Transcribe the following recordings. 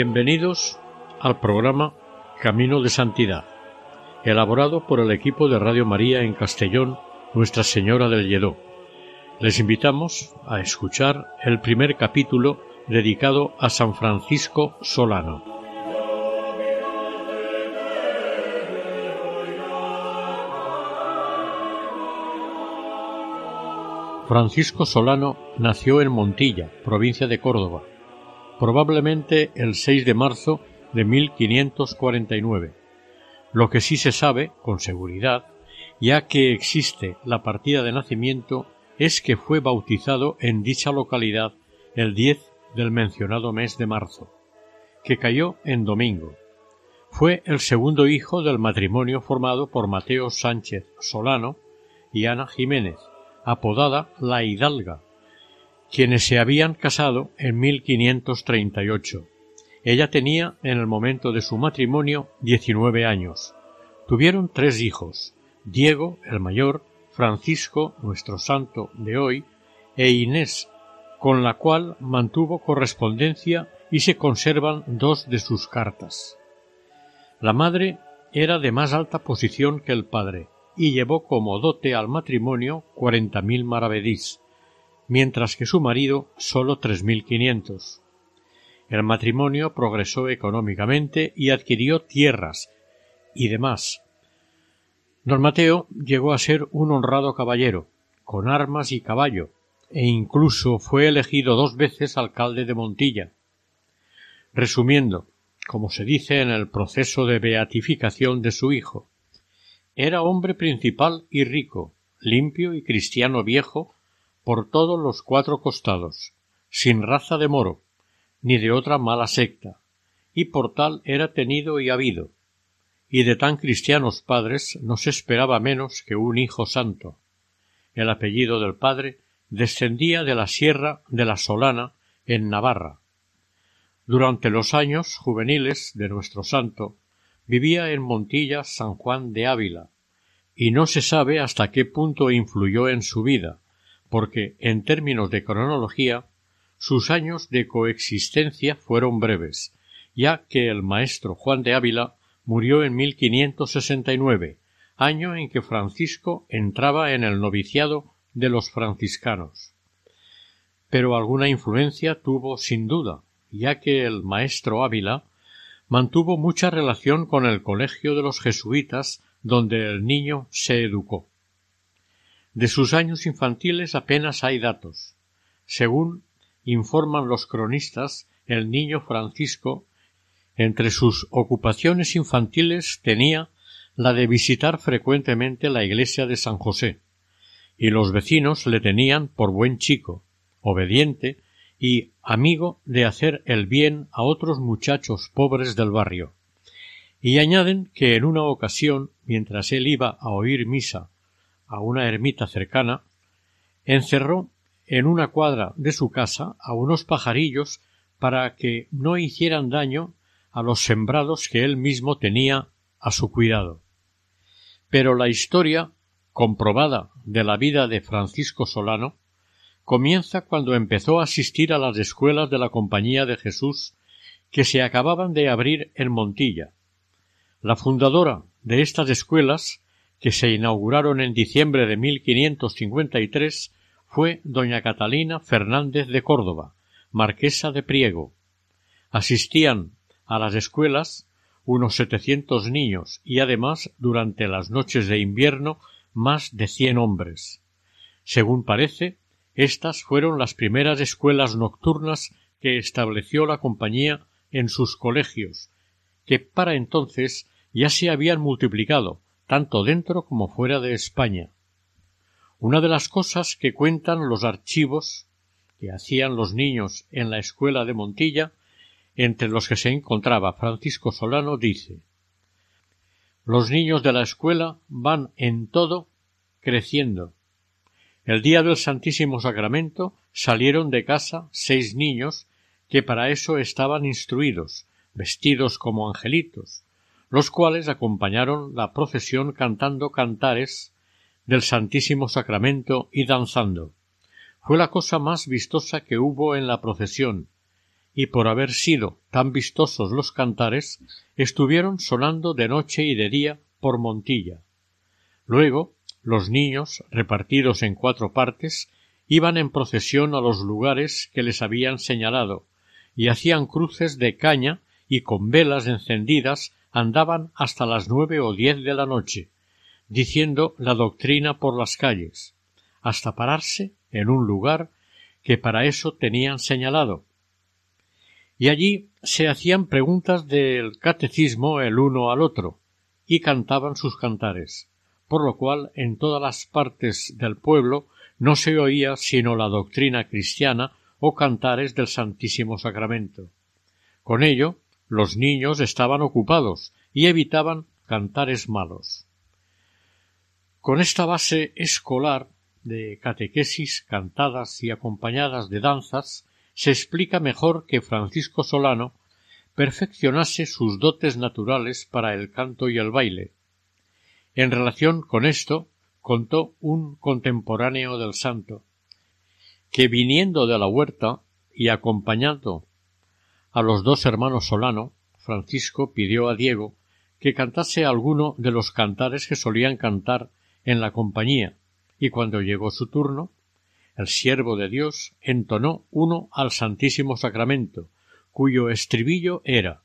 Bienvenidos al programa Camino de Santidad, elaborado por el equipo de Radio María en Castellón, Nuestra Señora del Lledó. Les invitamos a escuchar el primer capítulo dedicado a San Francisco Solano. Francisco Solano nació en Montilla, provincia de Córdoba, probablemente el 6 de marzo de 1549. Lo que sí se sabe, con seguridad, ya que existe la partida de nacimiento, es que fue bautizado en dicha localidad el 10 del mencionado mes de marzo, que cayó en domingo. Fue el segundo hijo del matrimonio formado por Mateo Sánchez Solano y Ana Jiménez, apodada La Hidalga, quienes se habían casado en 1538. Ella tenía en el momento de su matrimonio diecinueve años. Tuvieron tres hijos, Diego, el mayor, Francisco, nuestro santo de hoy, e Inés, con la cual mantuvo correspondencia y se conservan dos de sus cartas. La madre era de más alta posición que el padre, y llevó como dote al matrimonio cuarenta mil maravedís, mientras que su marido sólo tres mil quinientos. El matrimonio progresó económicamente y adquirió tierras y demás. Don Mateo llegó a ser un honrado caballero, con armas y caballo, e incluso fue elegido dos veces alcalde de Montilla. Resumiendo, como se dice en el proceso de beatificación de su hijo, era hombre principal y rico, limpio y cristiano viejo por todos los cuatro costados, sin raza de moro, ni de otra mala secta, y por tal era tenido y habido, y de tan cristianos padres no se esperaba menos que un hijo santo. El apellido del padre descendía de la sierra de la Solana en Navarra. Durante los años juveniles de nuestro santo vivía en Montilla San Juan de Ávila, y no se sabe hasta qué punto influyó en su vida, porque, en términos de cronología, sus años de coexistencia fueron breves, ya que el maestro Juan de Ávila murió en 1569, año en que Francisco entraba en el noviciado de los franciscanos. Pero alguna influencia tuvo sin duda, ya que el maestro Ávila mantuvo mucha relación con el colegio de los jesuitas donde el niño se educó. De sus años infantiles apenas hay datos. Según informan los cronistas, el niño Francisco entre sus ocupaciones infantiles tenía la de visitar frecuentemente la iglesia de San José, y los vecinos le tenían por buen chico, obediente y amigo de hacer el bien a otros muchachos pobres del barrio. Y añaden que en una ocasión, mientras él iba a oír misa a una ermita cercana, encerró en una cuadra de su casa a unos pajarillos para que no hicieran daño a los sembrados que él mismo tenía a su cuidado. Pero la historia comprobada de la vida de Francisco Solano comienza cuando empezó a asistir a las escuelas de la Compañía de Jesús que se acababan de abrir en Montilla. La fundadora de estas escuelas que se inauguraron en diciembre de 1553 fue doña Catalina Fernández de Córdoba, marquesa de Priego. Asistían a las escuelas unos setecientos niños y además durante las noches de invierno más de cien hombres. Según parece, estas fueron las primeras escuelas nocturnas que estableció la compañía en sus colegios, que para entonces ya se habían multiplicado, tanto dentro como fuera de España. Una de las cosas que cuentan los archivos que hacían los niños en la escuela de Montilla, entre los que se encontraba Francisco Solano, dice Los niños de la escuela van en todo creciendo. El día del Santísimo Sacramento salieron de casa seis niños que para eso estaban instruidos, vestidos como angelitos, los cuales acompañaron la procesión cantando cantares del Santísimo Sacramento y danzando. Fue la cosa más vistosa que hubo en la procesión, y por haber sido tan vistosos los cantares, estuvieron sonando de noche y de día por Montilla. Luego, los niños, repartidos en cuatro partes, iban en procesión a los lugares que les habían señalado, y hacían cruces de caña y con velas encendidas andaban hasta las nueve o diez de la noche, diciendo la doctrina por las calles, hasta pararse en un lugar que para eso tenían señalado. Y allí se hacían preguntas del catecismo el uno al otro, y cantaban sus cantares, por lo cual en todas las partes del pueblo no se oía sino la doctrina cristiana o cantares del Santísimo Sacramento. Con ello los niños estaban ocupados y evitaban cantares malos. Con esta base escolar de catequesis cantadas y acompañadas de danzas, se explica mejor que Francisco Solano perfeccionase sus dotes naturales para el canto y el baile. En relación con esto, contó un contemporáneo del santo, que viniendo de la huerta y acompañando a los dos hermanos Solano, Francisco pidió a Diego que cantase alguno de los cantares que solían cantar en la compañía, y cuando llegó su turno, el siervo de Dios entonó uno al Santísimo Sacramento, cuyo estribillo era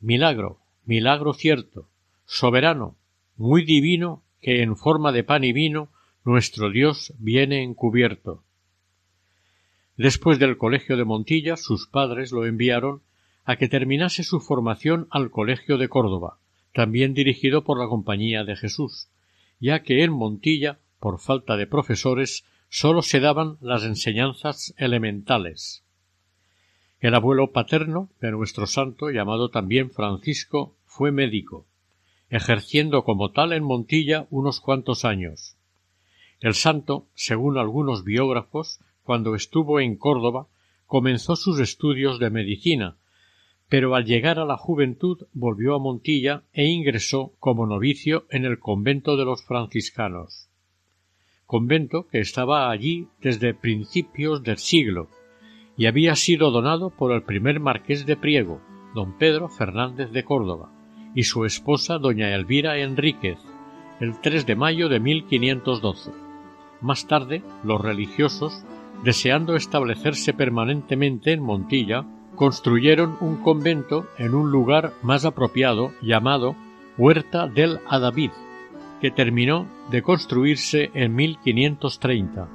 Milagro, milagro cierto, soberano, muy divino, que en forma de pan y vino nuestro Dios viene encubierto. Después del colegio de Montilla, sus padres lo enviaron a que terminase su formación al colegio de Córdoba, también dirigido por la Compañía de Jesús, ya que en Montilla, por falta de profesores, sólo se daban las enseñanzas elementales. El abuelo paterno de nuestro santo, llamado también Francisco, fue médico, ejerciendo como tal en Montilla unos cuantos años. El santo, según algunos biógrafos, cuando estuvo en Córdoba, comenzó sus estudios de medicina, pero al llegar a la juventud volvió a Montilla e ingresó como novicio en el convento de los franciscanos, convento que estaba allí desde principios del siglo y había sido donado por el primer marqués de Priego, don Pedro Fernández de Córdoba, y su esposa doña Elvira Enríquez, el 3 de mayo de 1512. Más tarde, los religiosos, deseando establecerse permanentemente en Montilla, construyeron un convento en un lugar más apropiado llamado Huerta del Adavid, que terminó de construirse en 1530.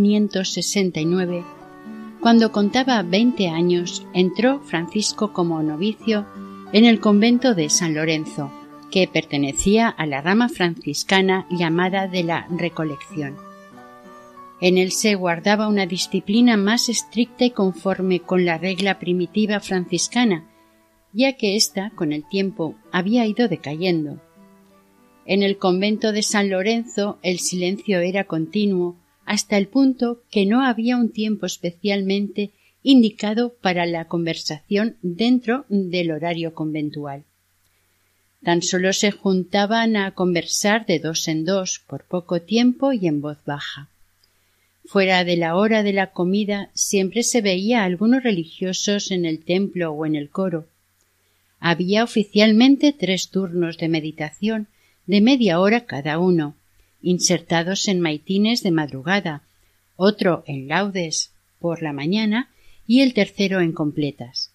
1569, cuando contaba veinte años, entró Francisco como novicio en el convento de San Lorenzo, que pertenecía a la rama franciscana llamada de la Recolección. En él se guardaba una disciplina más estricta y conforme con la regla primitiva franciscana, ya que ésta, con el tiempo, había ido decayendo en el convento de San Lorenzo el silencio era continuo hasta el punto que no había un tiempo especialmente indicado para la conversación dentro del horario conventual. Tan solo se juntaban a conversar de dos en dos por poco tiempo y en voz baja. Fuera de la hora de la comida siempre se veía a algunos religiosos en el templo o en el coro. Había oficialmente tres turnos de meditación de media hora cada uno, insertados en maitines de madrugada, otro en laudes por la mañana y el tercero en completas.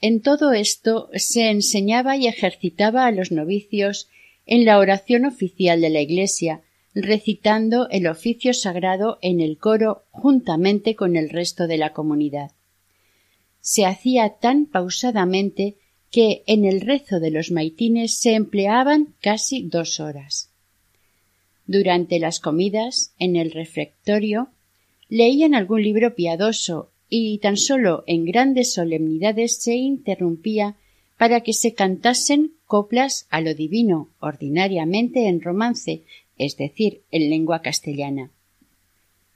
En todo esto se enseñaba y ejercitaba a los novicios en la oración oficial de la Iglesia, recitando el oficio sagrado en el coro juntamente con el resto de la comunidad. Se hacía tan pausadamente que en el rezo de los maitines se empleaban casi dos horas. Durante las comidas, en el refectorio, leían algún libro piadoso y tan solo en grandes solemnidades se interrumpía para que se cantasen coplas a lo divino, ordinariamente en romance, es decir, en lengua castellana.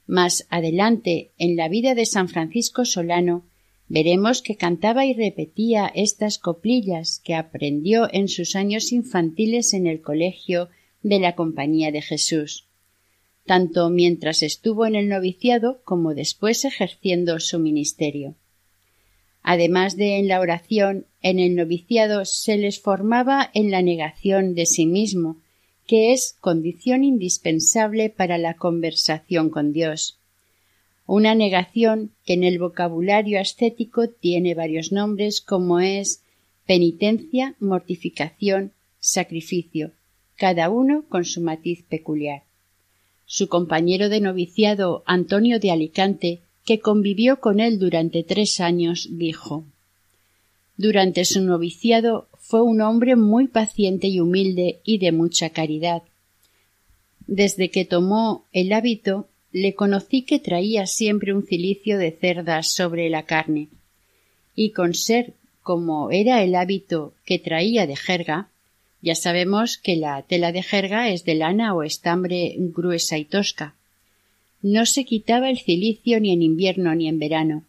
Más adelante, en la vida de San Francisco Solano, veremos que cantaba y repetía estas coplillas que aprendió en sus años infantiles en el colegio de la Compañía de Jesús, tanto mientras estuvo en el noviciado como después ejerciendo su ministerio. Además de en la oración, en el noviciado se les formaba en la negación de sí mismo, que es condición indispensable para la conversación con Dios. Una negación que en el vocabulario ascético tiene varios nombres como es penitencia, mortificación, sacrificio, cada uno con su matiz peculiar. Su compañero de noviciado Antonio de Alicante que convivió con él durante tres años, dijo Durante su noviciado fue un hombre muy paciente y humilde y de mucha caridad. Desde que tomó el hábito, le conocí que traía siempre un cilicio de cerdas sobre la carne, y con ser como era el hábito que traía de jerga, ya sabemos que la tela de jerga es de lana o estambre gruesa y tosca, no se quitaba el cilicio ni en invierno ni en verano.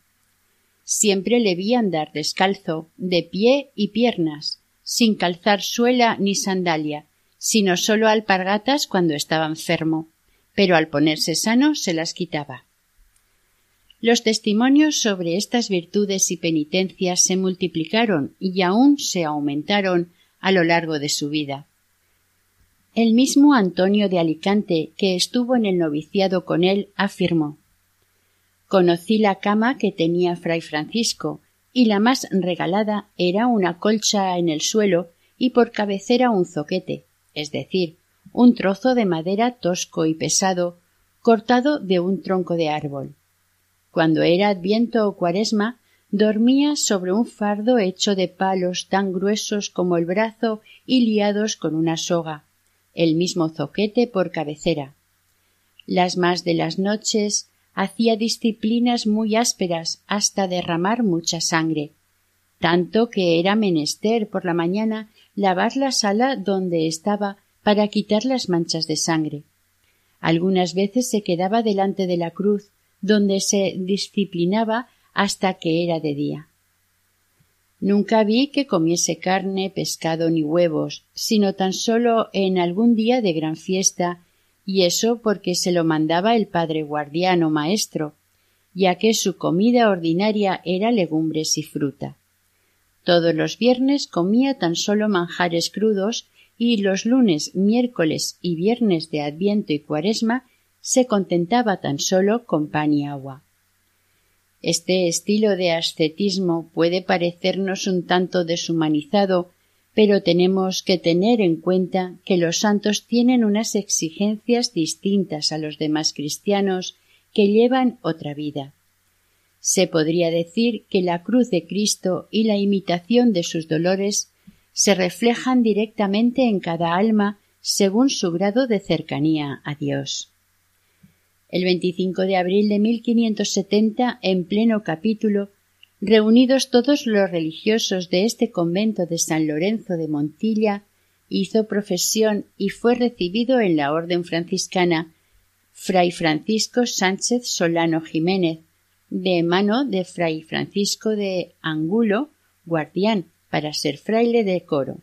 Siempre le vi andar descalzo, de pie y piernas, sin calzar suela ni sandalia, sino sólo alpargatas cuando estaba enfermo, pero al ponerse sano se las quitaba. Los testimonios sobre estas virtudes y penitencias se multiplicaron y aún se aumentaron a lo largo de su vida. El mismo Antonio de Alicante, que estuvo en el noviciado con él, afirmó Conocí la cama que tenía fray Francisco, y la más regalada era una colcha en el suelo y por cabecera un zoquete, es decir, un trozo de madera tosco y pesado, cortado de un tronco de árbol. Cuando era adviento o cuaresma, dormía sobre un fardo hecho de palos tan gruesos como el brazo y liados con una soga, el mismo zoquete por cabecera. Las más de las noches hacía disciplinas muy ásperas hasta derramar mucha sangre, tanto que era menester por la mañana lavar la sala donde estaba para quitar las manchas de sangre. Algunas veces se quedaba delante de la cruz, donde se disciplinaba hasta que era de día. Nunca vi que comiese carne, pescado ni huevos, sino tan solo en algún día de gran fiesta, y eso porque se lo mandaba el padre guardiano maestro, ya que su comida ordinaria era legumbres y fruta. Todos los viernes comía tan solo manjares crudos y los lunes, miércoles y viernes de Adviento y Cuaresma se contentaba tan solo con pan y agua. Este estilo de ascetismo puede parecernos un tanto deshumanizado, pero tenemos que tener en cuenta que los santos tienen unas exigencias distintas a los demás cristianos que llevan otra vida. Se podría decir que la cruz de Cristo y la imitación de sus dolores se reflejan directamente en cada alma según su grado de cercanía a Dios. El 25 de abril de 1570, en pleno capítulo, reunidos todos los religiosos de este convento de San Lorenzo de Montilla, hizo profesión y fue recibido en la orden franciscana Fray Francisco Sánchez Solano Jiménez, de mano de Fray Francisco de Angulo, guardián, para ser fraile de coro.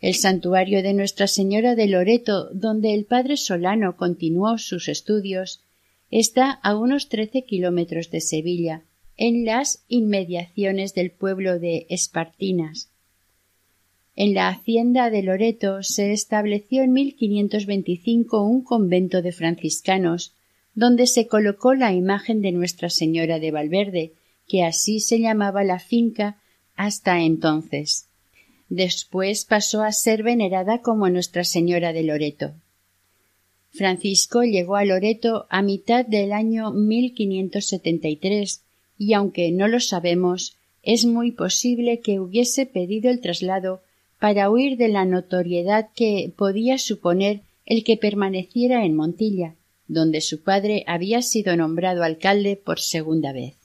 El santuario de Nuestra Señora de Loreto, donde el padre Solano continuó sus estudios, está a unos trece kilómetros de Sevilla, en las inmediaciones del pueblo de Espartinas. En la hacienda de Loreto se estableció en 1525 un convento de franciscanos, donde se colocó la imagen de Nuestra Señora de Valverde, que así se llamaba la finca hasta entonces. Después pasó a ser venerada como Nuestra Señora de Loreto. Francisco llegó a Loreto a mitad del año 1573 y aunque no lo sabemos, es muy posible que hubiese pedido el traslado para huir de la notoriedad que podía suponer el que permaneciera en Montilla, donde su padre había sido nombrado alcalde por segunda vez.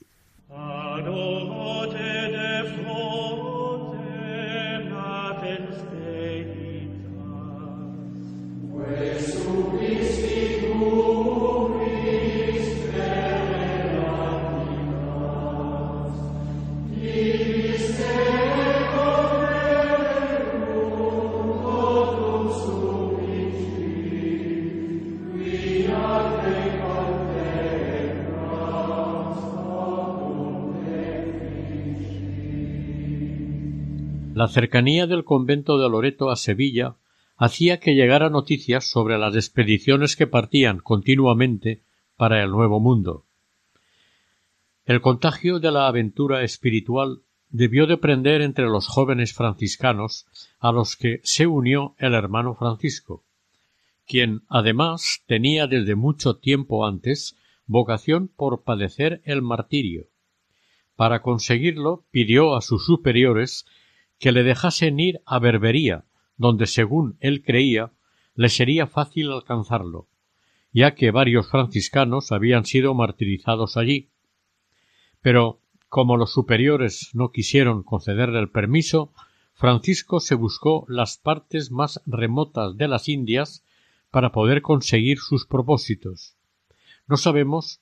La cercanía del convento de Loreto a Sevilla hacía que llegara noticias sobre las expediciones que partían continuamente para el Nuevo Mundo. El contagio de la aventura espiritual debió de prender entre los jóvenes franciscanos a los que se unió el hermano Francisco, quien además tenía desde mucho tiempo antes vocación por padecer el martirio. Para conseguirlo pidió a sus superiores que le dejasen ir a Berbería, donde según él creía le sería fácil alcanzarlo, ya que varios franciscanos habían sido martirizados allí. Pero como los superiores no quisieron concederle el permiso, Francisco se buscó las partes más remotas de las Indias para poder conseguir sus propósitos. No sabemos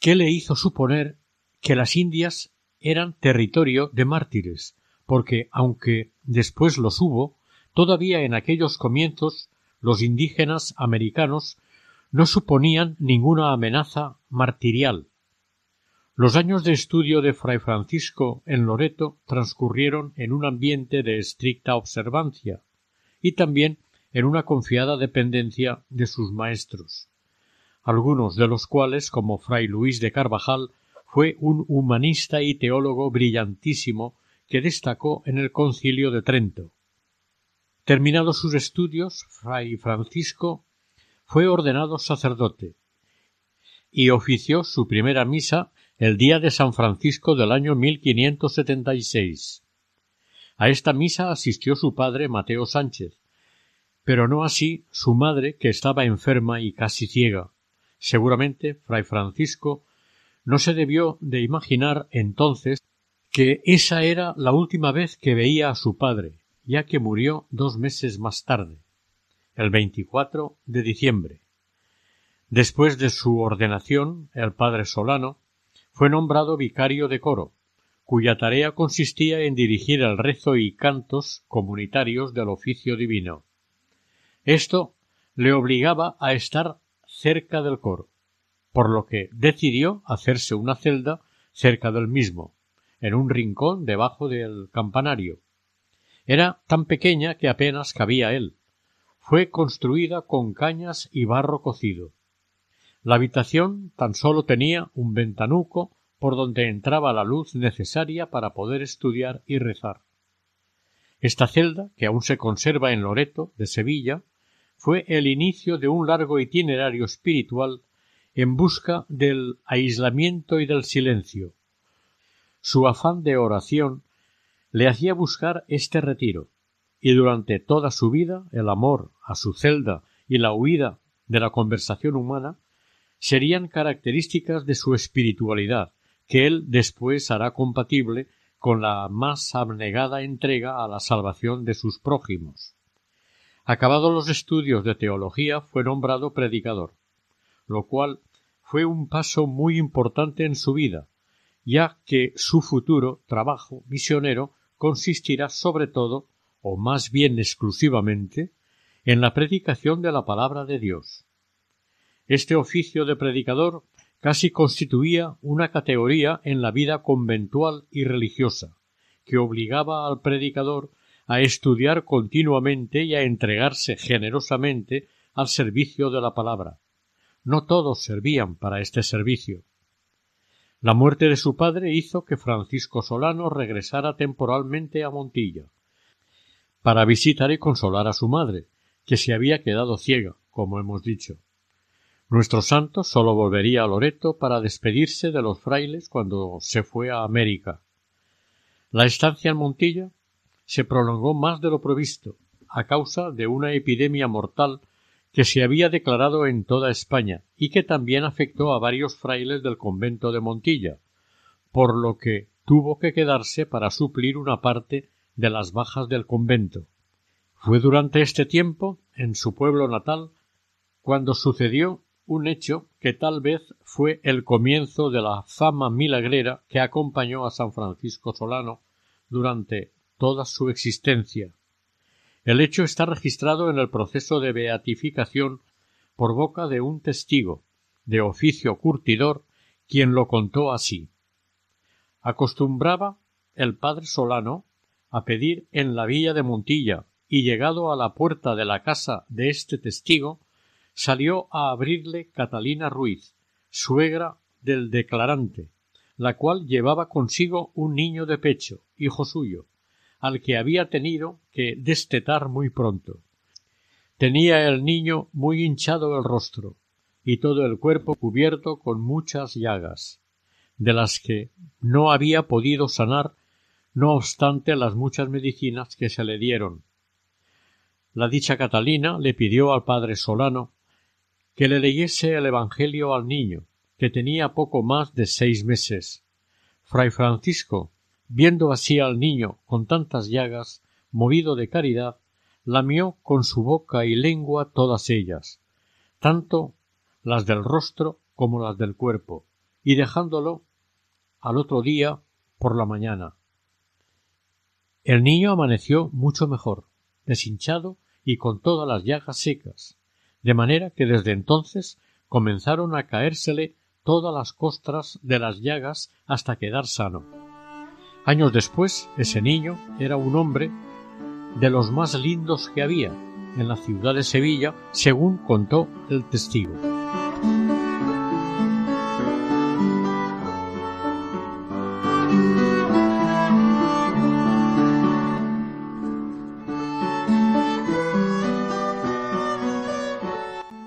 qué le hizo suponer que las Indias eran territorio de mártires, porque aunque después los hubo, todavía en aquellos comienzos los indígenas americanos no suponían ninguna amenaza martirial. Los años de estudio de Fray Francisco en Loreto transcurrieron en un ambiente de estricta observancia y también en una confiada dependencia de sus maestros, algunos de los cuales, como Fray Luis de Carvajal, fue un humanista y teólogo brillantísimo que destacó en el concilio de Trento. Terminados sus estudios, fray Francisco fue ordenado sacerdote y ofició su primera misa el día de San Francisco del año 1576. A esta misa asistió su padre Mateo Sánchez, pero no así su madre, que estaba enferma y casi ciega. Seguramente fray Francisco no se debió de imaginar entonces que esa era la última vez que veía a su padre, ya que murió dos meses más tarde, el 24 de diciembre. Después de su ordenación, el padre Solano fue nombrado vicario de coro, cuya tarea consistía en dirigir el rezo y cantos comunitarios del oficio divino. Esto le obligaba a estar cerca del coro, por lo que decidió hacerse una celda cerca del mismo, en un rincón debajo del campanario. Era tan pequeña que apenas cabía él. Fue construida con cañas y barro cocido. La habitación tan solo tenía un ventanuco por donde entraba la luz necesaria para poder estudiar y rezar. Esta celda, que aún se conserva en Loreto, de Sevilla, fue el inicio de un largo itinerario espiritual en busca del aislamiento y del silencio, su afán de oración le hacía buscar este retiro, y durante toda su vida el amor a su celda y la huida de la conversación humana serían características de su espiritualidad, que él después hará compatible con la más abnegada entrega a la salvación de sus prójimos. Acabados los estudios de teología fue nombrado predicador, lo cual fue un paso muy importante en su vida, ya que su futuro trabajo misionero consistirá sobre todo, o más bien exclusivamente, en la predicación de la palabra de Dios. Este oficio de predicador casi constituía una categoría en la vida conventual y religiosa, que obligaba al predicador a estudiar continuamente y a entregarse generosamente al servicio de la palabra. No todos servían para este servicio. La muerte de su padre hizo que Francisco Solano regresara temporalmente a Montilla para visitar y consolar a su madre, que se había quedado ciega, como hemos dicho. Nuestro santo sólo volvería a Loreto para despedirse de los frailes cuando se fue a América. La estancia en Montilla se prolongó más de lo previsto, a causa de una epidemia mortal que se había declarado en toda España y que también afectó a varios frailes del convento de Montilla, por lo que tuvo que quedarse para suplir una parte de las bajas del convento. Fue durante este tiempo, en su pueblo natal, cuando sucedió un hecho que tal vez fue el comienzo de la fama milagrera que acompañó a San Francisco Solano durante toda su existencia. El hecho está registrado en el proceso de beatificación por boca de un testigo, de oficio curtidor, quien lo contó así. Acostumbraba el padre Solano a pedir en la villa de Montilla, y llegado a la puerta de la casa de este testigo, salió a abrirle Catalina Ruiz, suegra del declarante, la cual llevaba consigo un niño de pecho, hijo suyo, al que había tenido que destetar muy pronto. Tenía el niño muy hinchado el rostro y todo el cuerpo cubierto con muchas llagas, de las que no había podido sanar no obstante las muchas medicinas que se le dieron. La dicha Catalina le pidió al padre Solano que le leyese el Evangelio al niño, que tenía poco más de seis meses. Fray Francisco, viendo así al niño con tantas llagas, movido de caridad, lamió con su boca y lengua todas ellas, tanto las del rostro como las del cuerpo, y dejándolo al otro día por la mañana. El niño amaneció mucho mejor, deshinchado y con todas las llagas secas de manera que desde entonces comenzaron a caérsele todas las costras de las llagas hasta quedar sano. Años después, ese niño era un hombre de los más lindos que había en la ciudad de Sevilla, según contó el testigo.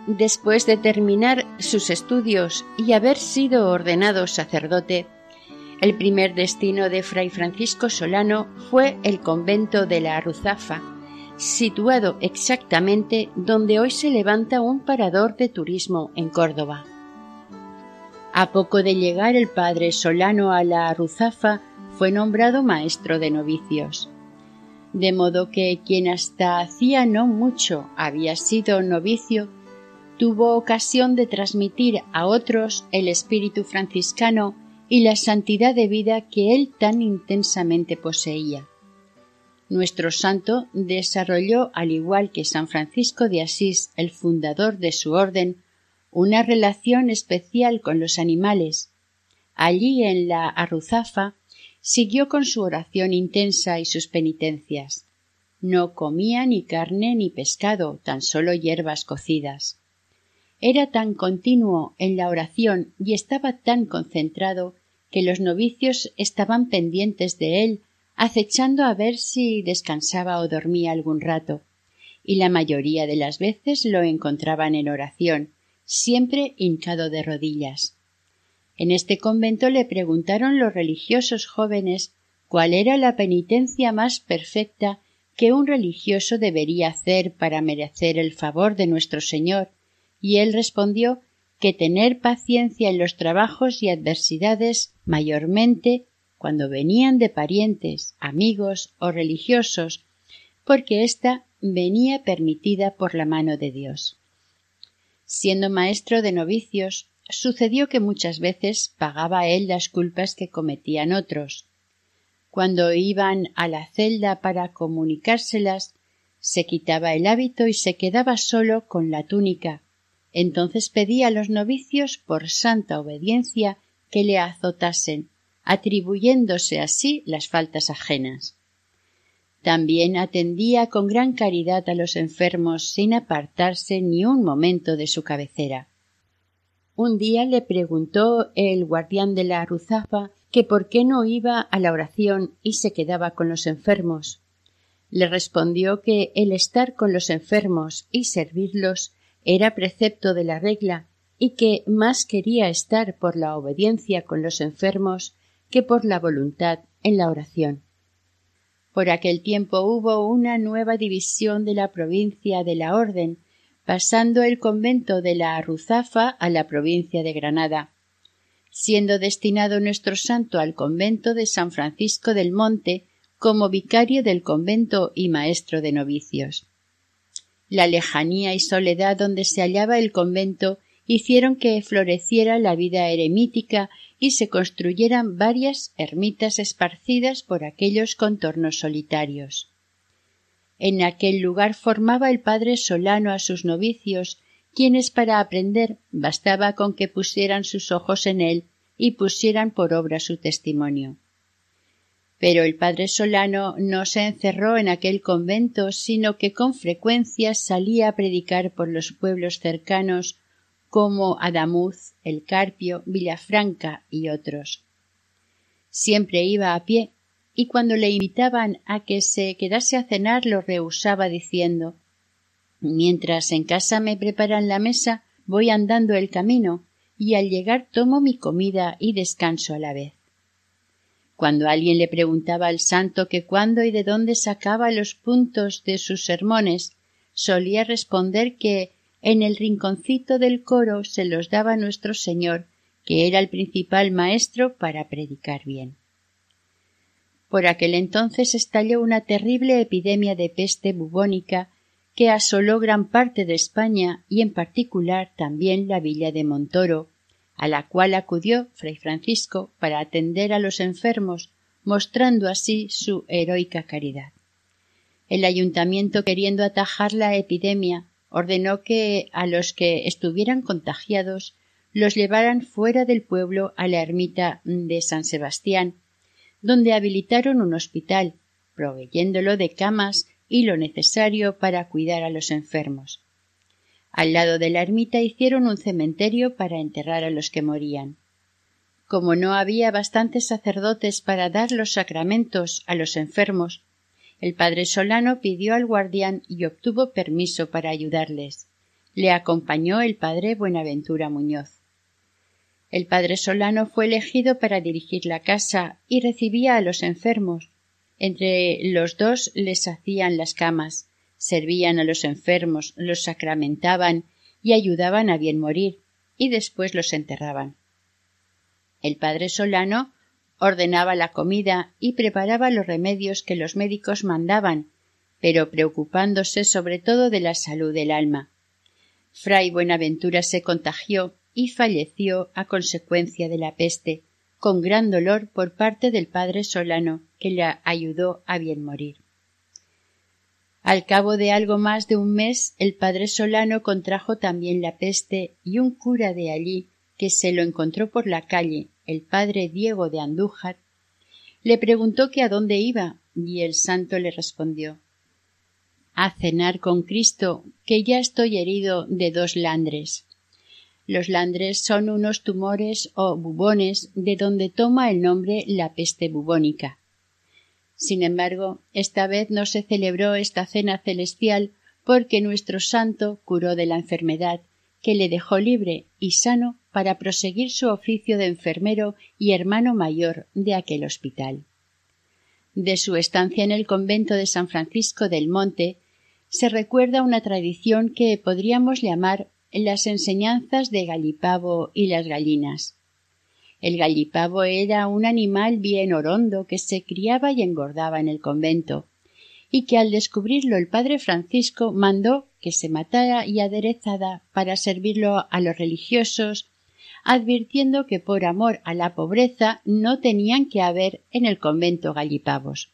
Después de terminar sus estudios y haber sido ordenado sacerdote, el primer destino de Fray Francisco Solano fue el convento de la Ruzafa, situado exactamente donde hoy se levanta un parador de turismo en Córdoba. A poco de llegar el padre Solano a la Ruzafa, fue nombrado maestro de novicios. De modo que quien hasta hacía no mucho había sido novicio, tuvo ocasión de transmitir a otros el espíritu franciscano y la santidad de vida que él tan intensamente poseía. Nuestro santo desarrolló, al igual que San Francisco de Asís, el fundador de su orden, una relación especial con los animales. Allí en la Arruzafa siguió con su oración intensa y sus penitencias. No comía ni carne ni pescado, tan solo hierbas cocidas. Era tan continuo en la oración y estaba tan concentrado que los novicios estaban pendientes de él, acechando a ver si descansaba o dormía algún rato, y la mayoría de las veces lo encontraban en oración, siempre hincado de rodillas. En este convento le preguntaron los religiosos jóvenes cuál era la penitencia más perfecta que un religioso debería hacer para merecer el favor de nuestro Señor, y él respondió que tener paciencia en los trabajos y adversidades mayormente cuando venían de parientes, amigos o religiosos, porque ésta venía permitida por la mano de Dios. Siendo maestro de novicios, sucedió que muchas veces pagaba él las culpas que cometían otros. Cuando iban a la celda para comunicárselas, se quitaba el hábito y se quedaba solo con la túnica, entonces pedía a los novicios por santa obediencia que le azotasen, atribuyéndose así las faltas ajenas. También atendía con gran caridad a los enfermos sin apartarse ni un momento de su cabecera. Un día le preguntó el guardián de la Ruzafa que por qué no iba a la oración y se quedaba con los enfermos. Le respondió que el estar con los enfermos y servirlos era precepto de la regla y que más quería estar por la obediencia con los enfermos que por la voluntad en la oración. Por aquel tiempo hubo una nueva división de la provincia de la Orden, pasando el convento de la Ruzafa a la provincia de Granada, siendo destinado nuestro santo al convento de San Francisco del Monte como vicario del convento y maestro de novicios. La lejanía y soledad donde se hallaba el convento hicieron que floreciera la vida eremítica y se construyeran varias ermitas esparcidas por aquellos contornos solitarios. En aquel lugar formaba el padre Solano a sus novicios, quienes para aprender bastaba con que pusieran sus ojos en él y pusieran por obra su testimonio. Pero el padre Solano no se encerró en aquel convento, sino que con frecuencia salía a predicar por los pueblos cercanos como Adamuz, El Carpio, Villafranca y otros. Siempre iba a pie, y cuando le invitaban a que se quedase a cenar lo rehusaba diciendo Mientras en casa me preparan la mesa, voy andando el camino, y al llegar tomo mi comida y descanso a la vez. Cuando alguien le preguntaba al santo que cuándo y de dónde sacaba los puntos de sus sermones, solía responder que en el rinconcito del coro se los daba nuestro Señor, que era el principal maestro para predicar bien. Por aquel entonces estalló una terrible epidemia de peste bubónica que asoló gran parte de España y en particular también la villa de Montoro, a la cual acudió fray Francisco para atender a los enfermos, mostrando así su heroica caridad. El ayuntamiento, queriendo atajar la epidemia, ordenó que a los que estuvieran contagiados los llevaran fuera del pueblo a la ermita de San Sebastián, donde habilitaron un hospital, proveyéndolo de camas y lo necesario para cuidar a los enfermos. Al lado de la ermita hicieron un cementerio para enterrar a los que morían. Como no había bastantes sacerdotes para dar los sacramentos a los enfermos, el padre Solano pidió al guardián y obtuvo permiso para ayudarles. Le acompañó el padre Buenaventura Muñoz. El padre Solano fue elegido para dirigir la casa y recibía a los enfermos. Entre los dos les hacían las camas, servían a los enfermos, los sacramentaban y ayudaban a bien morir, y después los enterraban. El padre Solano ordenaba la comida y preparaba los remedios que los médicos mandaban, pero preocupándose sobre todo de la salud del alma. Fray Buenaventura se contagió y falleció a consecuencia de la peste, con gran dolor por parte del padre Solano, que le ayudó a bien morir. Al cabo de algo más de un mes, el padre Solano contrajo también la peste y un cura de allí, que se lo encontró por la calle, el padre Diego de Andújar, le preguntó que a dónde iba, y el santo le respondió A cenar con Cristo, que ya estoy herido de dos landres. Los landres son unos tumores o bubones de donde toma el nombre la peste bubónica. Sin embargo, esta vez no se celebró esta cena celestial porque nuestro santo curó de la enfermedad, que le dejó libre y sano para proseguir su oficio de enfermero y hermano mayor de aquel hospital. De su estancia en el convento de San Francisco del Monte se recuerda una tradición que podríamos llamar las enseñanzas de Galipavo y las gallinas. El gallipavo era un animal bien orondo que se criaba y engordaba en el convento, y que al descubrirlo el padre Francisco mandó que se matara y aderezada para servirlo a los religiosos advirtiendo que por amor a la pobreza no tenían que haber en el convento gallipavos.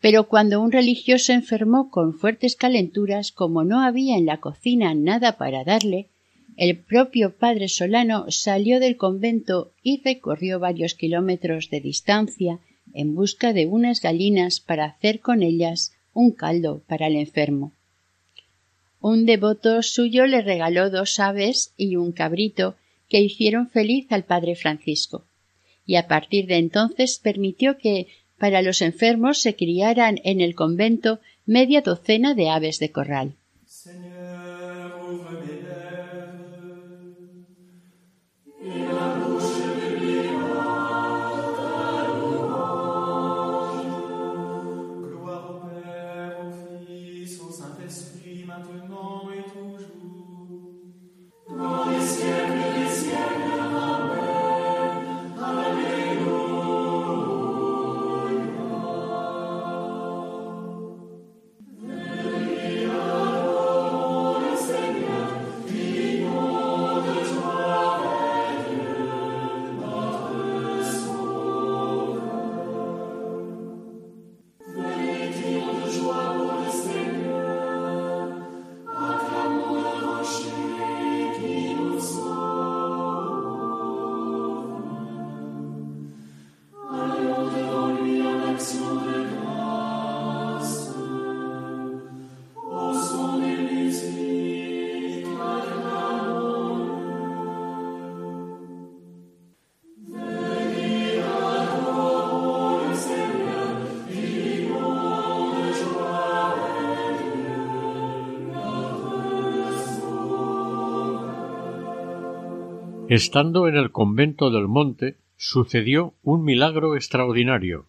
Pero cuando un religioso enfermó con fuertes calenturas, como no había en la cocina nada para darle, el propio padre Solano salió del convento y recorrió varios kilómetros de distancia en busca de unas gallinas para hacer con ellas un caldo para el enfermo. Un devoto suyo le regaló dos aves y un cabrito que hicieron feliz al padre Francisco, y a partir de entonces permitió que para los enfermos se criaran en el convento media docena de aves de corral. Estando en el convento del monte, sucedió un milagro extraordinario.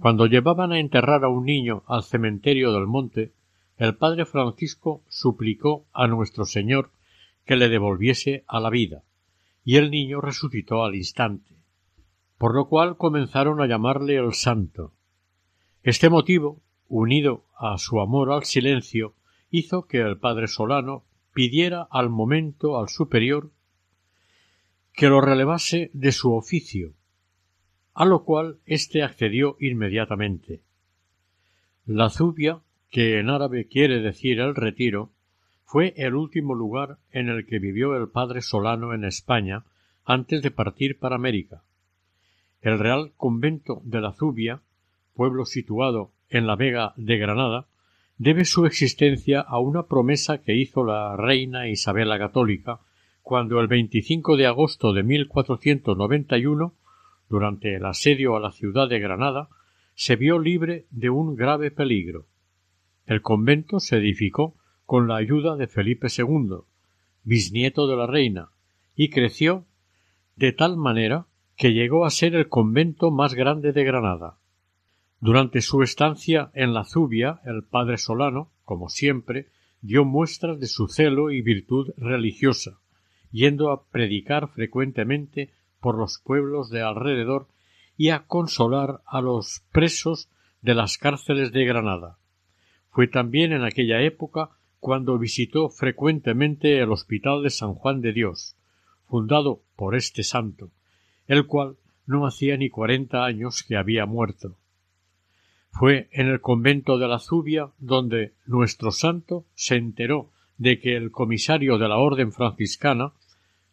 Cuando llevaban a enterrar a un niño al cementerio del monte, el padre Francisco suplicó a nuestro Señor que le devolviese a la vida, y el niño resucitó al instante, por lo cual comenzaron a llamarle el santo. Este motivo, unido a su amor al silencio, hizo que el padre Solano pidiera al momento al superior que lo relevase de su oficio, a lo cual éste accedió inmediatamente. La Zubia, que en árabe quiere decir el retiro, fue el último lugar en el que vivió el padre Solano en España antes de partir para América. El Real Convento de la Zubia, pueblo situado en la Vega de Granada, debe su existencia a una promesa que hizo la reina Isabel la Católica cuando el 25 de agosto de 1491, durante el asedio a la ciudad de Granada, se vio libre de un grave peligro. El convento se edificó con la ayuda de Felipe II, bisnieto de la reina, y creció de tal manera que llegó a ser el convento más grande de Granada. Durante su estancia en la Zubia, el padre Solano, como siempre, dio muestras de su celo y virtud religiosa, yendo a predicar frecuentemente por los pueblos de alrededor y a consolar a los presos de las cárceles de Granada. Fue también en aquella época cuando visitó frecuentemente el Hospital de San Juan de Dios, fundado por este santo, el cual no hacía ni cuarenta años que había muerto. Fue en el convento de la Zubia donde nuestro santo se enteró de que el comisario de la orden franciscana,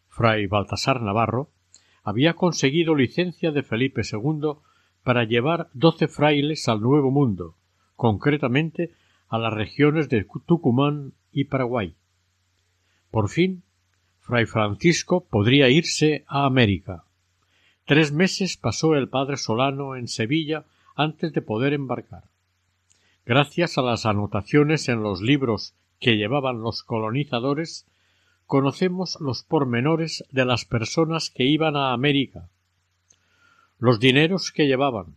fray Baltasar Navarro, había conseguido licencia de Felipe II para llevar doce frailes al Nuevo Mundo, concretamente a las regiones de Tucumán y Paraguay. Por fin, fray Francisco podría irse a América. Tres meses pasó el padre Solano en Sevilla antes de poder embarcar. Gracias a las anotaciones en los libros que llevaban los colonizadores, conocemos los pormenores de las personas que iban a América, los dineros que llevaban,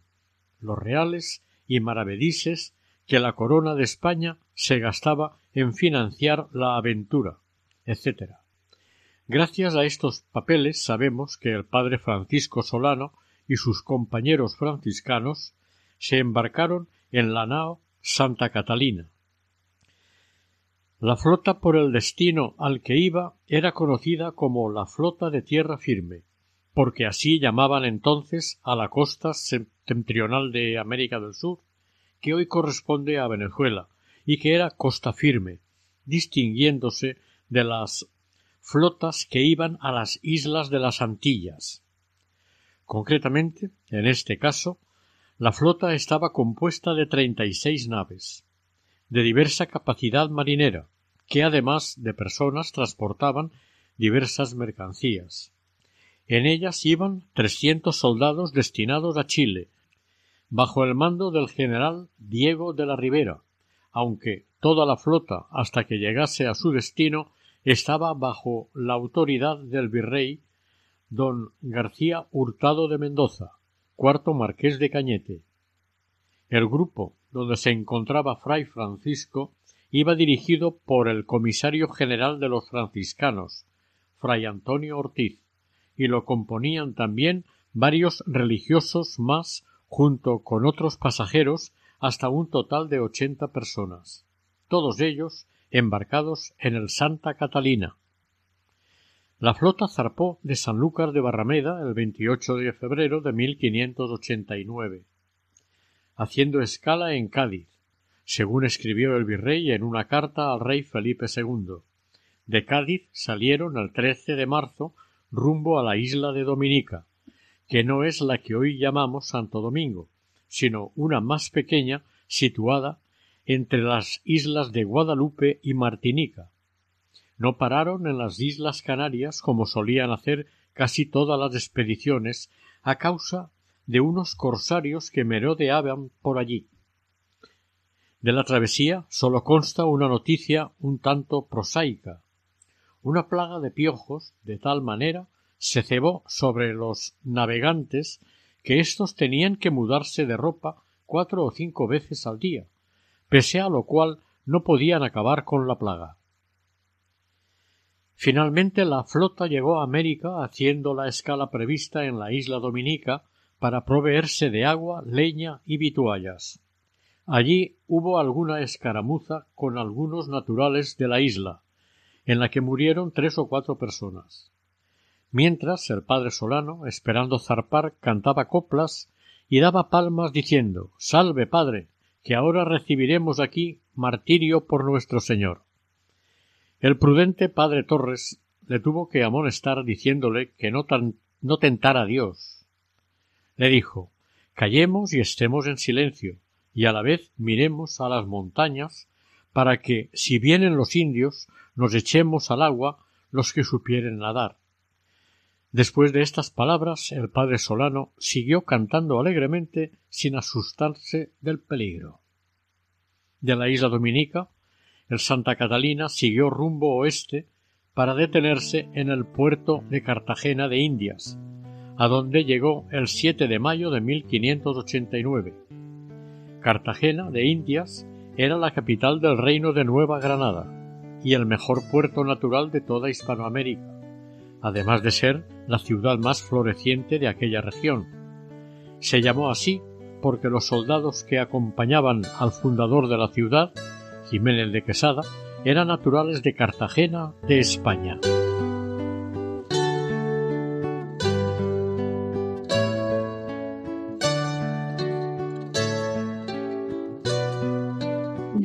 los reales y maravedises que la corona de España se gastaba en financiar la aventura, etc. Gracias a estos papeles sabemos que el padre Francisco Solano y sus compañeros franciscanos se embarcaron en la nao Santa Catalina, la flota por el destino al que iba era conocida como la flota de tierra firme, porque así llamaban entonces a la costa septentrional de América del Sur, que hoy corresponde a Venezuela, y que era costa firme, distinguiéndose de las flotas que iban a las islas de las Antillas. Concretamente, en este caso, la flota estaba compuesta de treinta y seis naves, de diversa capacidad marinera, que además de personas transportaban diversas mercancías. En ellas iban trescientos soldados destinados a Chile, bajo el mando del general Diego de la Ribera, aunque toda la flota hasta que llegase a su destino estaba bajo la autoridad del virrey don García Hurtado de Mendoza, cuarto marqués de Cañete. El grupo donde se encontraba fray Francisco iba dirigido por el comisario general de los franciscanos, fray Antonio Ortiz, y lo componían también varios religiosos más junto con otros pasajeros hasta un total de ochenta personas, todos ellos embarcados en el Santa Catalina. La flota zarpó de Sanlúcar de Barrameda el 28 de febrero de 1589, haciendo escala en Cádiz, según escribió el virrey en una carta al rey Felipe II. De Cádiz salieron el 13 de marzo rumbo a la isla de Dominica, que no es la que hoy llamamos Santo Domingo, sino una más pequeña situada entre las islas de Guadalupe y Martinica. No pararon en las islas Canarias como solían hacer casi todas las expediciones a causa de unos corsarios que merodeaban por allí. De la travesía sólo consta una noticia un tanto prosaica. Una plaga de piojos, de tal manera se cebó sobre los navegantes que éstos tenían que mudarse de ropa cuatro o cinco veces al día, pese a lo cual no podían acabar con la plaga. Finalmente la flota llegó a América haciendo la escala prevista en la isla Dominica para proveerse de agua, leña y vituallas. Allí hubo alguna escaramuza con algunos naturales de la isla, en la que murieron tres o cuatro personas mientras el padre Solano, esperando zarpar, cantaba coplas y daba palmas diciendo Salve, padre, que ahora recibiremos aquí martirio por nuestro Señor. El prudente padre Torres le tuvo que amonestar diciéndole que no, tentara a Dios. Le dijo Callemos y estemos en silencio, y a la vez miremos a las montañas, para que, si vienen los indios, nos echemos al agua los que supieren nadar. Después de estas palabras, el padre Solano siguió cantando alegremente sin asustarse del peligro. De la isla Dominica, el Santa Catalina siguió rumbo oeste para detenerse en el puerto de Cartagena de Indias, a donde llegó el 7 de mayo de 1589. Cartagena de Indias era la capital del reino de Nueva Granada y el mejor puerto natural de toda Hispanoamérica además de ser la ciudad más floreciente de aquella región. Se llamó así porque los soldados que acompañaban al fundador de la ciudad, Jiménez de Quesada, eran naturales de Cartagena, de España.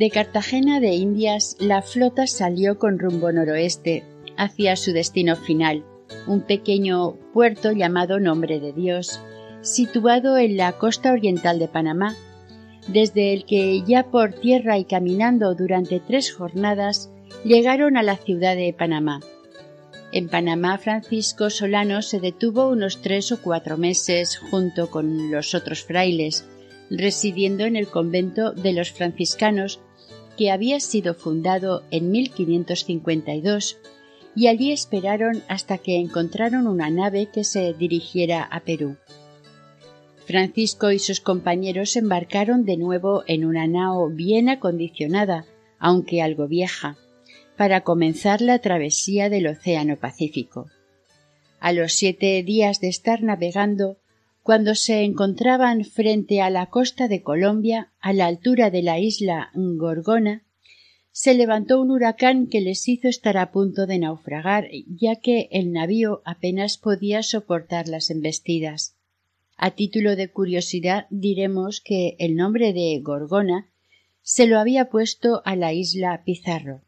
De Cartagena de Indias, la flota salió con rumbo noroeste, hacia su destino final, un pequeño puerto llamado Nombre de Dios, situado en la costa oriental de Panamá, desde el que ya por tierra y caminando durante tres jornadas llegaron a la ciudad de Panamá. En Panamá Francisco Solano se detuvo unos tres o cuatro meses junto con los otros frailes, residiendo en el convento de los franciscanos que había sido fundado en 1552 y allí esperaron hasta que encontraron una nave que se dirigiera a Perú. Francisco y sus compañeros embarcaron de nuevo en una nao bien acondicionada, aunque algo vieja, para comenzar la travesía del Océano Pacífico. A los siete días de estar navegando, cuando se encontraban frente a la costa de Colombia, a la altura de la isla Gorgona, se levantó un huracán que les hizo estar a punto de naufragar, ya que el navío apenas podía soportar las embestidas. A título de curiosidad diremos que el nombre de Gorgona se lo había puesto a la isla Pizarro.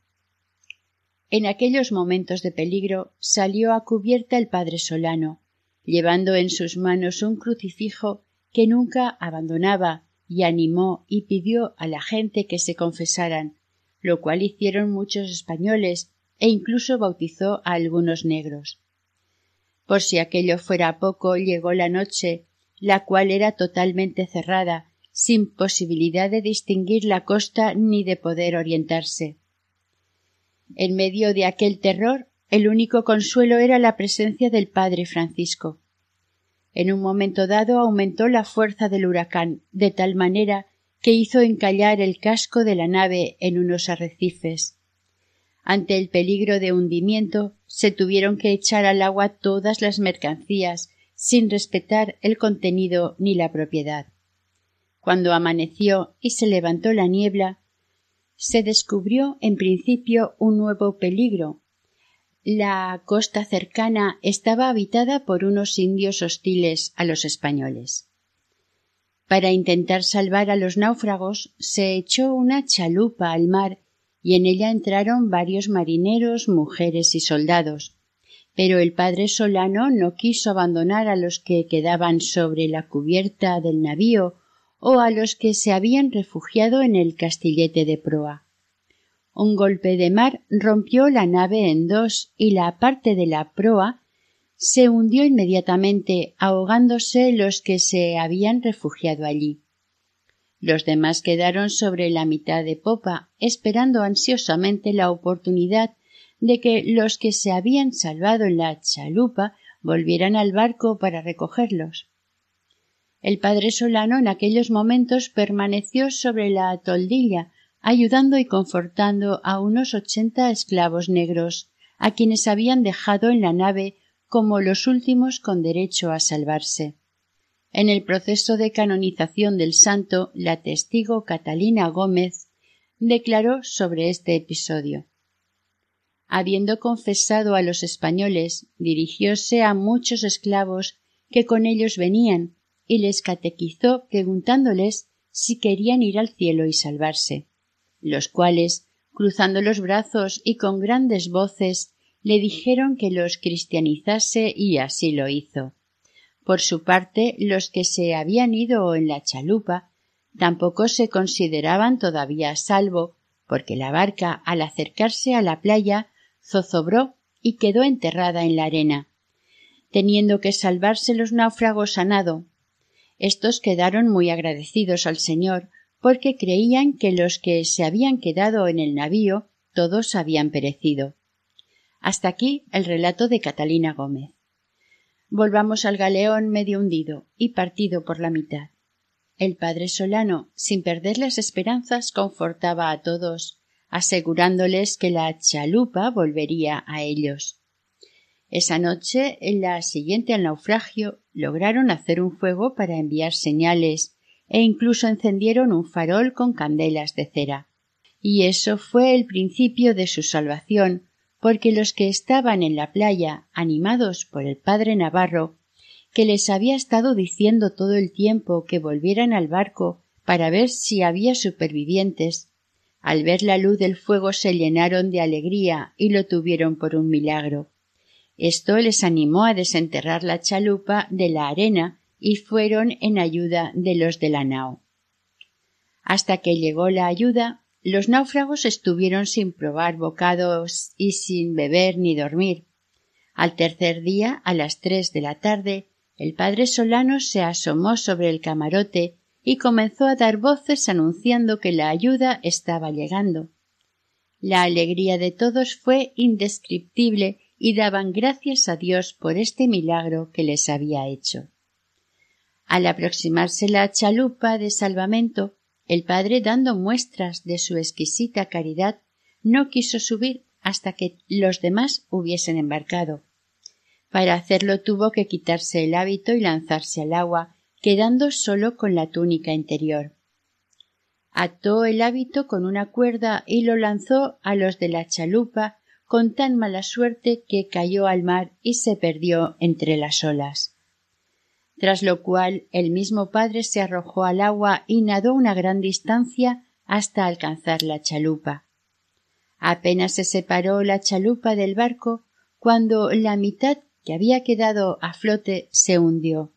En aquellos momentos de peligro salió a cubierta el padre Solano, llevando en sus manos un crucifijo que nunca abandonaba, y animó y pidió a la gente que se confesaran, lo cual hicieron muchos españoles e incluso bautizó a algunos negros. Por si aquello fuera poco, llegó la noche, la cual era totalmente cerrada, sin posibilidad de distinguir la costa ni de poder orientarse. En medio de aquel terror, el único consuelo era la presencia del padre Francisco. En un momento dado aumentó la fuerza del huracán, de tal manera que hizo encallar el casco de la nave en unos arrecifes. Ante el peligro de hundimiento, se tuvieron que echar al agua todas las mercancías, sin respetar el contenido ni la propiedad. Cuando amaneció y se levantó la niebla, se descubrió en principio un nuevo peligro. La costa cercana estaba habitada por unos indios hostiles a los españoles. Para intentar salvar a los náufragos se echó una chalupa al mar y en ella entraron varios marineros, mujeres y soldados. Pero el padre Solano no quiso abandonar a los que quedaban sobre la cubierta del navío o a los que se habían refugiado en el castillete de proa. Un golpe de mar rompió la nave en dos y la parte de la proa se hundió inmediatamente, ahogándose los que se habían refugiado allí. Los demás quedaron sobre la mitad de popa, esperando ansiosamente la oportunidad de que los que se habían salvado en la chalupa volvieran al barco para recogerlos. El padre Solano en aquellos momentos permaneció sobre la toldilla, ayudando y confortando a unos ochenta esclavos negros, a quienes habían dejado en la nave como los últimos con derecho a salvarse. En el proceso de canonización del santo, la testigo Catalina Gómez declaró sobre este episodio. Habiendo confesado a los españoles, dirigióse a muchos esclavos que con ellos venían y les catequizó preguntándoles si querían ir al cielo y salvarse los cuales, cruzando los brazos y con grandes voces, le dijeron que los cristianizase y así lo hizo. Por su parte, los que se habían ido en la chalupa tampoco se consideraban todavía a salvo, porque la barca, al acercarse a la playa, zozobró y quedó enterrada en la arena, teniendo que salvarse los náufragos a nado. Estos quedaron muy agradecidos al Señor, porque creían que los que se habían quedado en el navío todos habían perecido. Hasta aquí el relato de Catalina Gómez. Volvamos al galeón medio hundido y partido por la mitad. El padre Solano, sin perder las esperanzas, confortaba a todos, asegurándoles que la chalupa volvería a ellos. Esa noche, en la siguiente al naufragio, lograron hacer un fuego para enviar señales e incluso encendieron un farol con candelas de cera. Y eso fue el principio de su salvación, porque los que estaban en la playa, animados por el padre Navarro, que les había estado diciendo todo el tiempo que volvieran al barco para ver si había supervivientes, al ver la luz del fuego se llenaron de alegría y lo tuvieron por un milagro. Esto les animó a desenterrar la chalupa de la arena y fueron en ayuda de los de la nao. Hasta que llegó la ayuda, los náufragos estuvieron sin probar bocados y sin beber ni dormir. Al tercer día, a las tres de la tarde, el padre Solano se asomó sobre el camarote y comenzó a dar voces anunciando que la ayuda estaba llegando. La alegría de todos fue indescriptible y daban gracias a Dios por este milagro que les había hecho. Al aproximarse la chalupa de salvamento, el padre, dando muestras de su exquisita caridad, no quiso subir hasta que los demás hubiesen embarcado. Para hacerlo tuvo que quitarse el hábito y lanzarse al agua, quedando solo con la túnica interior. Ató el hábito con una cuerda y lo lanzó a los de la chalupa con tan mala suerte que cayó al mar y se perdió entre las olas tras lo cual el mismo padre se arrojó al agua y nadó una gran distancia hasta alcanzar la chalupa. Apenas se separó la chalupa del barco cuando la mitad que había quedado a flote se hundió.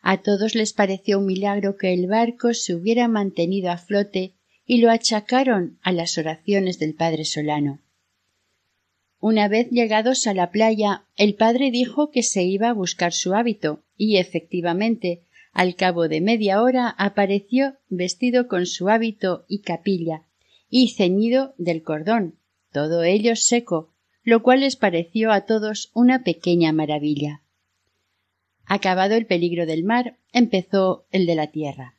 A todos les pareció un milagro que el barco se hubiera mantenido a flote y lo achacaron a las oraciones del padre Solano. Una vez llegados a la playa, el padre dijo que se iba a buscar su hábito, y efectivamente, al cabo de media hora apareció vestido con su hábito y capilla, y ceñido del cordón, todo ello seco, lo cual les pareció a todos una pequeña maravilla. Acabado el peligro del mar, empezó el de la tierra.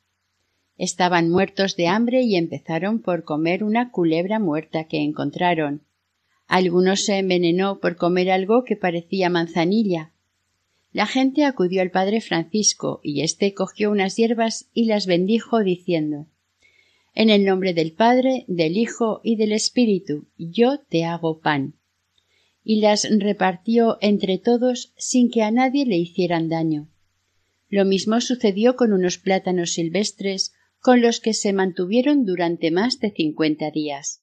Estaban muertos de hambre y empezaron por comer una culebra muerta que encontraron, Algunos se envenenó por comer algo que parecía manzanilla. La gente acudió al padre Francisco y éste cogió unas hierbas y las bendijo diciendo En el nombre del Padre, del Hijo y del Espíritu, yo te hago pan. Y las repartió entre todos sin que a nadie le hicieran daño. Lo mismo sucedió con unos plátanos silvestres con los que se mantuvieron durante más de cincuenta días.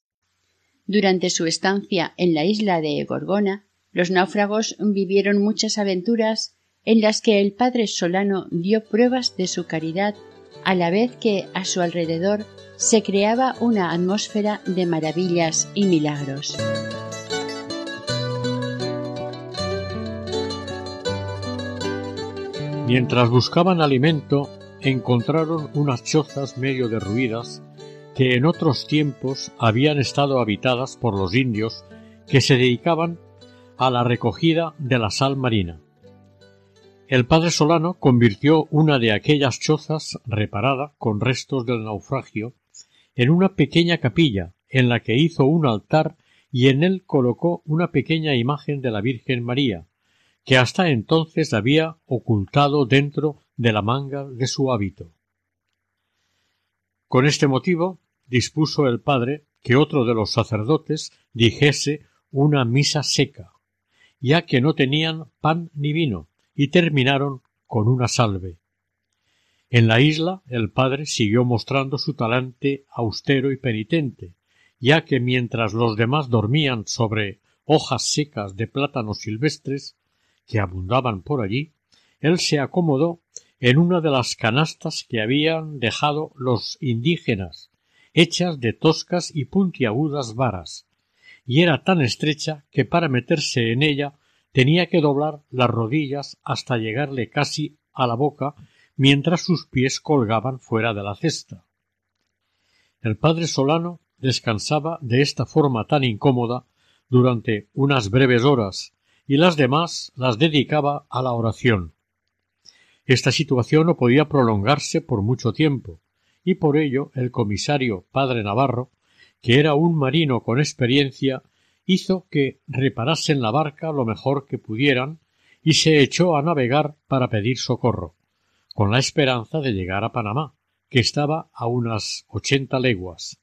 Durante su estancia en la isla de Gorgona, los náufragos vivieron muchas aventuras en las que el padre Solano dio pruebas de su caridad a la vez que a su alrededor se creaba una atmósfera de maravillas y milagros. Mientras buscaban alimento, encontraron unas chozas medio derruidas que en otros tiempos habían estado habitadas por los indios que se dedicaban a la recogida de la sal marina. El padre Solano convirtió una de aquellas chozas reparada con restos del naufragio en una pequeña capilla en la que hizo un altar y en él colocó una pequeña imagen de la Virgen María, que hasta entonces había ocultado dentro de la manga de su hábito. Con este motivo dispuso el padre que otro de los sacerdotes dijese una misa seca, ya que no tenían pan ni vino, y terminaron con una salve. En la isla el padre siguió mostrando su talante austero y penitente, ya que mientras los demás dormían sobre hojas secas de plátanos silvestres que abundaban por allí, él se acomodó en una de las canastas que habían dejado los indígenas, hechas de toscas y puntiagudas varas, y era tan estrecha que para meterse en ella tenía que doblar las rodillas hasta llegarle casi a la boca mientras sus pies colgaban fuera de la cesta. El padre Solano descansaba de esta forma tan incómoda durante unas breves horas y las demás las dedicaba a la oración. Esta situación no podía prolongarse por mucho tiempo, y por ello el comisario padre Navarro, que era un marino con experiencia, hizo que reparasen la barca lo mejor que pudieran y se echó a navegar para pedir socorro, con la esperanza de llegar a Panamá, que estaba a unas ochenta leguas.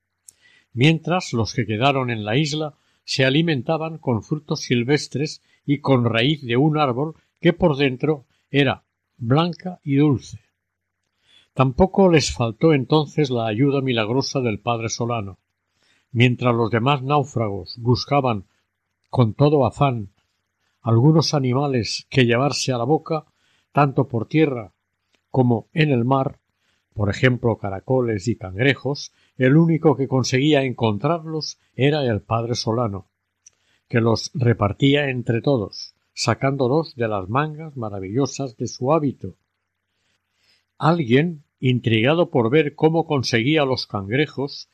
Mientras los que quedaron en la isla se alimentaban con frutos silvestres y con raíz de un árbol que por dentro era blanca y dulce. Tampoco les faltó entonces la ayuda milagrosa del padre Solano. Mientras los demás náufragos buscaban con todo afán algunos animales que llevarse a la boca, tanto por tierra como en el mar, por ejemplo caracoles y cangrejos, el único que conseguía encontrarlos era el padre Solano, que los repartía entre todos, sacándolos de las mangas maravillosas de su hábito. Alguien, intrigado por ver cómo conseguía los cangrejos,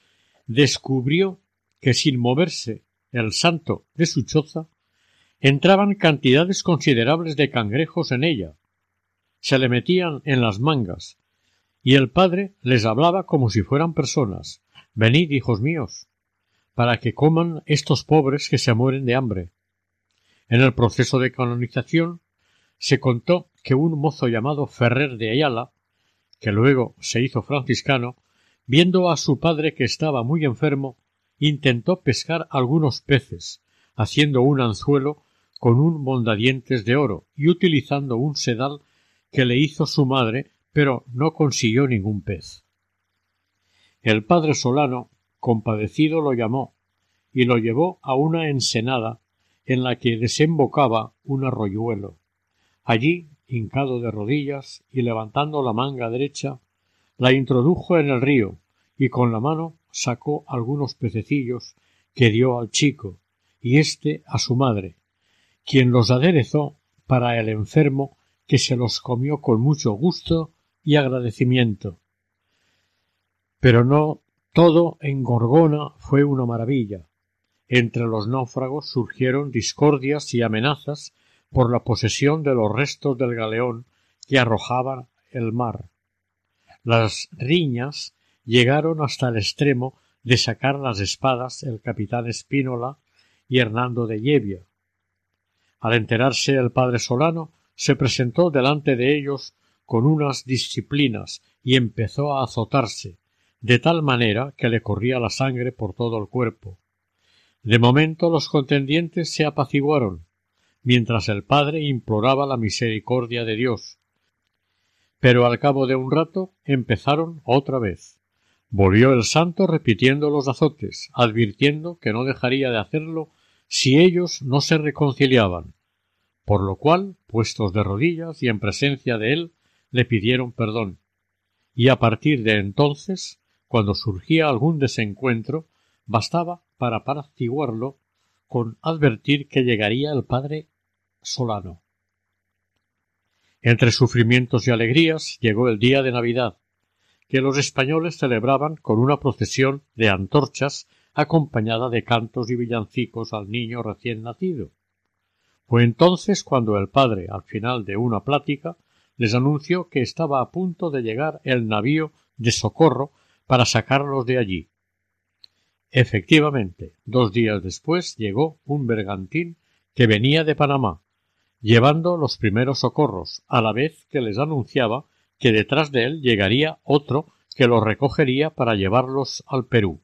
descubrió que sin moverse el santo de su choza, entraban cantidades considerables de cangrejos en ella. Se le metían en las mangas, y el padre les hablaba como si fueran personas. Venid, hijos míos, para que coman estos pobres que se mueren de hambre. En el proceso de canonización se contó que un mozo llamado Ferrer de Ayala, que luego se hizo franciscano, viendo a su padre que estaba muy enfermo, intentó pescar algunos peces, haciendo un anzuelo con un mondadientes de oro y utilizando un sedal que le hizo su madre, pero no consiguió ningún pez. El padre Solano, compadecido, lo llamó y lo llevó a una ensenada en la que desembocaba un arroyuelo. Allí, hincado de rodillas y levantando la manga derecha, la introdujo en el río y con la mano sacó algunos pececillos que dio al chico y éste a su madre, quien los aderezó para el enfermo que se los comió con mucho gusto y agradecimiento. Pero no todo en Gorgona fue una maravilla. Entre los náufragos surgieron discordias y amenazas por la posesión de los restos del galeón que arrojaba el mar. Las riñas llegaron hasta el extremo de sacar las espadas el capitán Espínola y Hernando de Llevia. Al enterarse el padre Solano, se presentó delante de ellos con unas disciplinas y empezó a azotarse, de tal manera que le corría la sangre por todo el cuerpo. De momento los contendientes se apaciguaron, mientras el padre imploraba la misericordia de Dios. Pero al cabo de un rato empezaron otra vez. Volvió el santo repitiendo los azotes, advirtiendo que no dejaría de hacerlo si ellos no se reconciliaban, por lo cual, puestos de rodillas y en presencia de él, le pidieron perdón. Y a partir de entonces, cuando surgía algún desencuentro, bastaba para apaciguarlo con advertir que llegaría el padre Solano. Entre sufrimientos y alegrías llegó el día de Navidad, que los españoles celebraban con una procesión de antorchas acompañada de cantos y villancicos al niño recién nacido. Fue entonces cuando el padre, al final de una plática, les anunció que estaba a punto de llegar el navío de socorro para sacarlos de allí. Efectivamente, dos días después llegó un bergantín que venía de Panamá, llevando los primeros socorros, a la vez que les anunciaba que detrás de él llegaría otro que los recogería para llevarlos al Perú.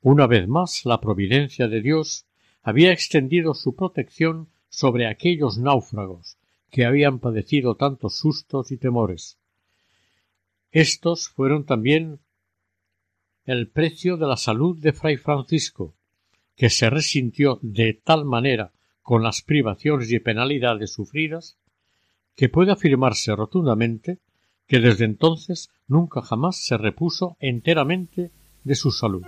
Una vez más la providencia de Dios había extendido su protección sobre aquellos náufragos que habían padecido tantos sustos y temores. Estos fueron también el precio de la salud de Fray Francisco, que se resintió de tal manera con las privaciones y penalidades sufridas, que puede afirmarse rotundamente que desde entonces nunca jamás se repuso enteramente de su salud.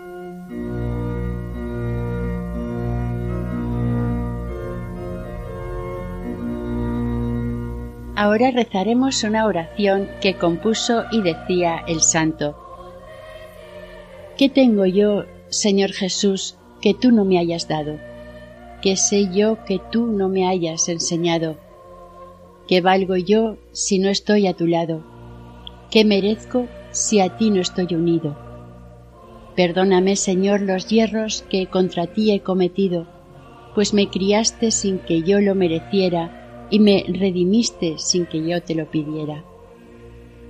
Ahora rezaremos una oración que compuso y decía el santo. ¿Qué tengo yo, Señor Jesús, que tú no me hayas dado? ¿Qué sé yo que tú no me hayas enseñado? ¿Qué valgo yo si no estoy a tu lado? ¿Qué merezco si a ti no estoy unido? Perdóname, Señor, los hierros que contra ti he cometido, pues me criaste sin que yo lo mereciera y me redimiste sin que yo te lo pidiera.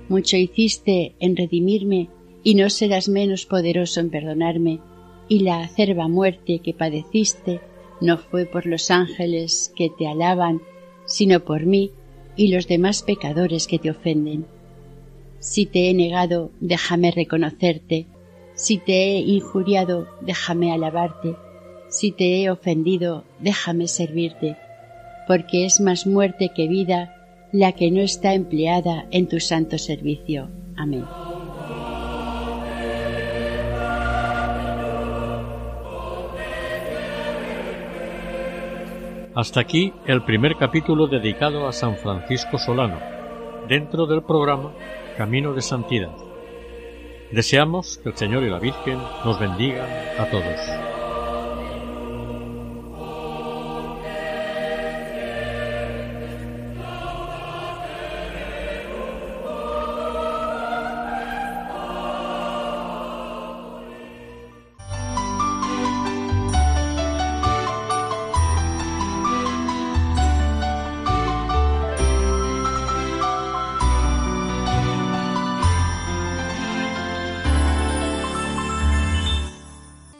Mucho hiciste en redimirme y no serás menos poderoso en perdonarme, y la acerba muerte que padeciste no fue por los ángeles que te alaban, sino por mí y los demás pecadores que te ofenden. Si te he negado, déjame reconocerte, si te he injuriado, déjame alabarte, si te he ofendido, déjame servirte porque es más muerte que vida la que no está empleada en tu santo servicio. Amén. Hasta aquí el primer capítulo dedicado a San Francisco Solano, dentro del programa Camino de Santidad. Deseamos que el Señor y la Virgen nos bendigan a todos.